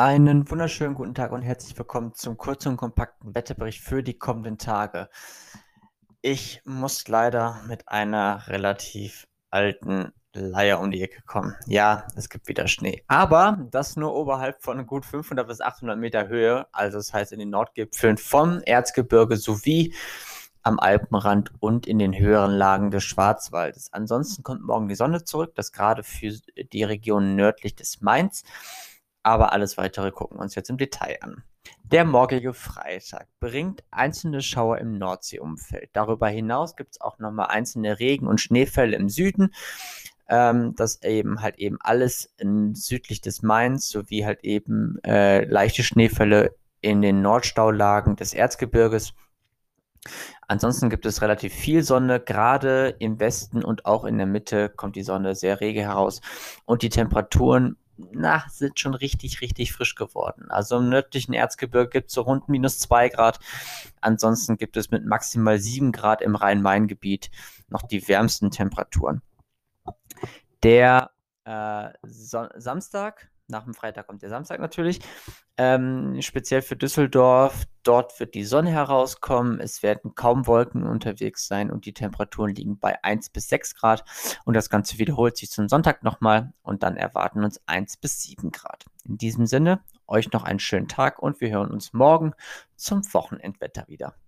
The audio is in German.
Einen wunderschönen guten Tag und herzlich willkommen zum kurzen und kompakten Wetterbericht für die kommenden Tage. Ich muss leider mit einer relativ alten Leier um die Ecke kommen. Ja, es gibt wieder Schnee. Aber das nur oberhalb von gut 500 bis 800 Meter Höhe, also das heißt in den Nordgipfeln vom Erzgebirge sowie am Alpenrand und in den höheren Lagen des Schwarzwaldes. Ansonsten kommt morgen die Sonne zurück, das gerade für die Region nördlich des Mainz aber alles weitere gucken wir uns jetzt im Detail an. Der morgige Freitag bringt einzelne Schauer im Nordseeumfeld. Darüber hinaus gibt es auch nochmal einzelne Regen- und Schneefälle im Süden. Ähm, das eben halt eben alles südlich des Mains sowie halt eben äh, leichte Schneefälle in den Nordstaulagen des Erzgebirges. Ansonsten gibt es relativ viel Sonne, gerade im Westen und auch in der Mitte kommt die Sonne sehr rege heraus und die Temperaturen na, sind schon richtig, richtig frisch geworden. Also im nördlichen Erzgebirge gibt es so rund minus 2 Grad. Ansonsten gibt es mit maximal 7 Grad im Rhein-Main-Gebiet noch die wärmsten Temperaturen. Der äh, Samstag nach dem Freitag kommt der Samstag natürlich. Ähm, speziell für Düsseldorf. Dort wird die Sonne herauskommen. Es werden kaum Wolken unterwegs sein und die Temperaturen liegen bei 1 bis 6 Grad. Und das Ganze wiederholt sich zum Sonntag nochmal und dann erwarten uns 1 bis 7 Grad. In diesem Sinne, euch noch einen schönen Tag und wir hören uns morgen zum Wochenendwetter wieder.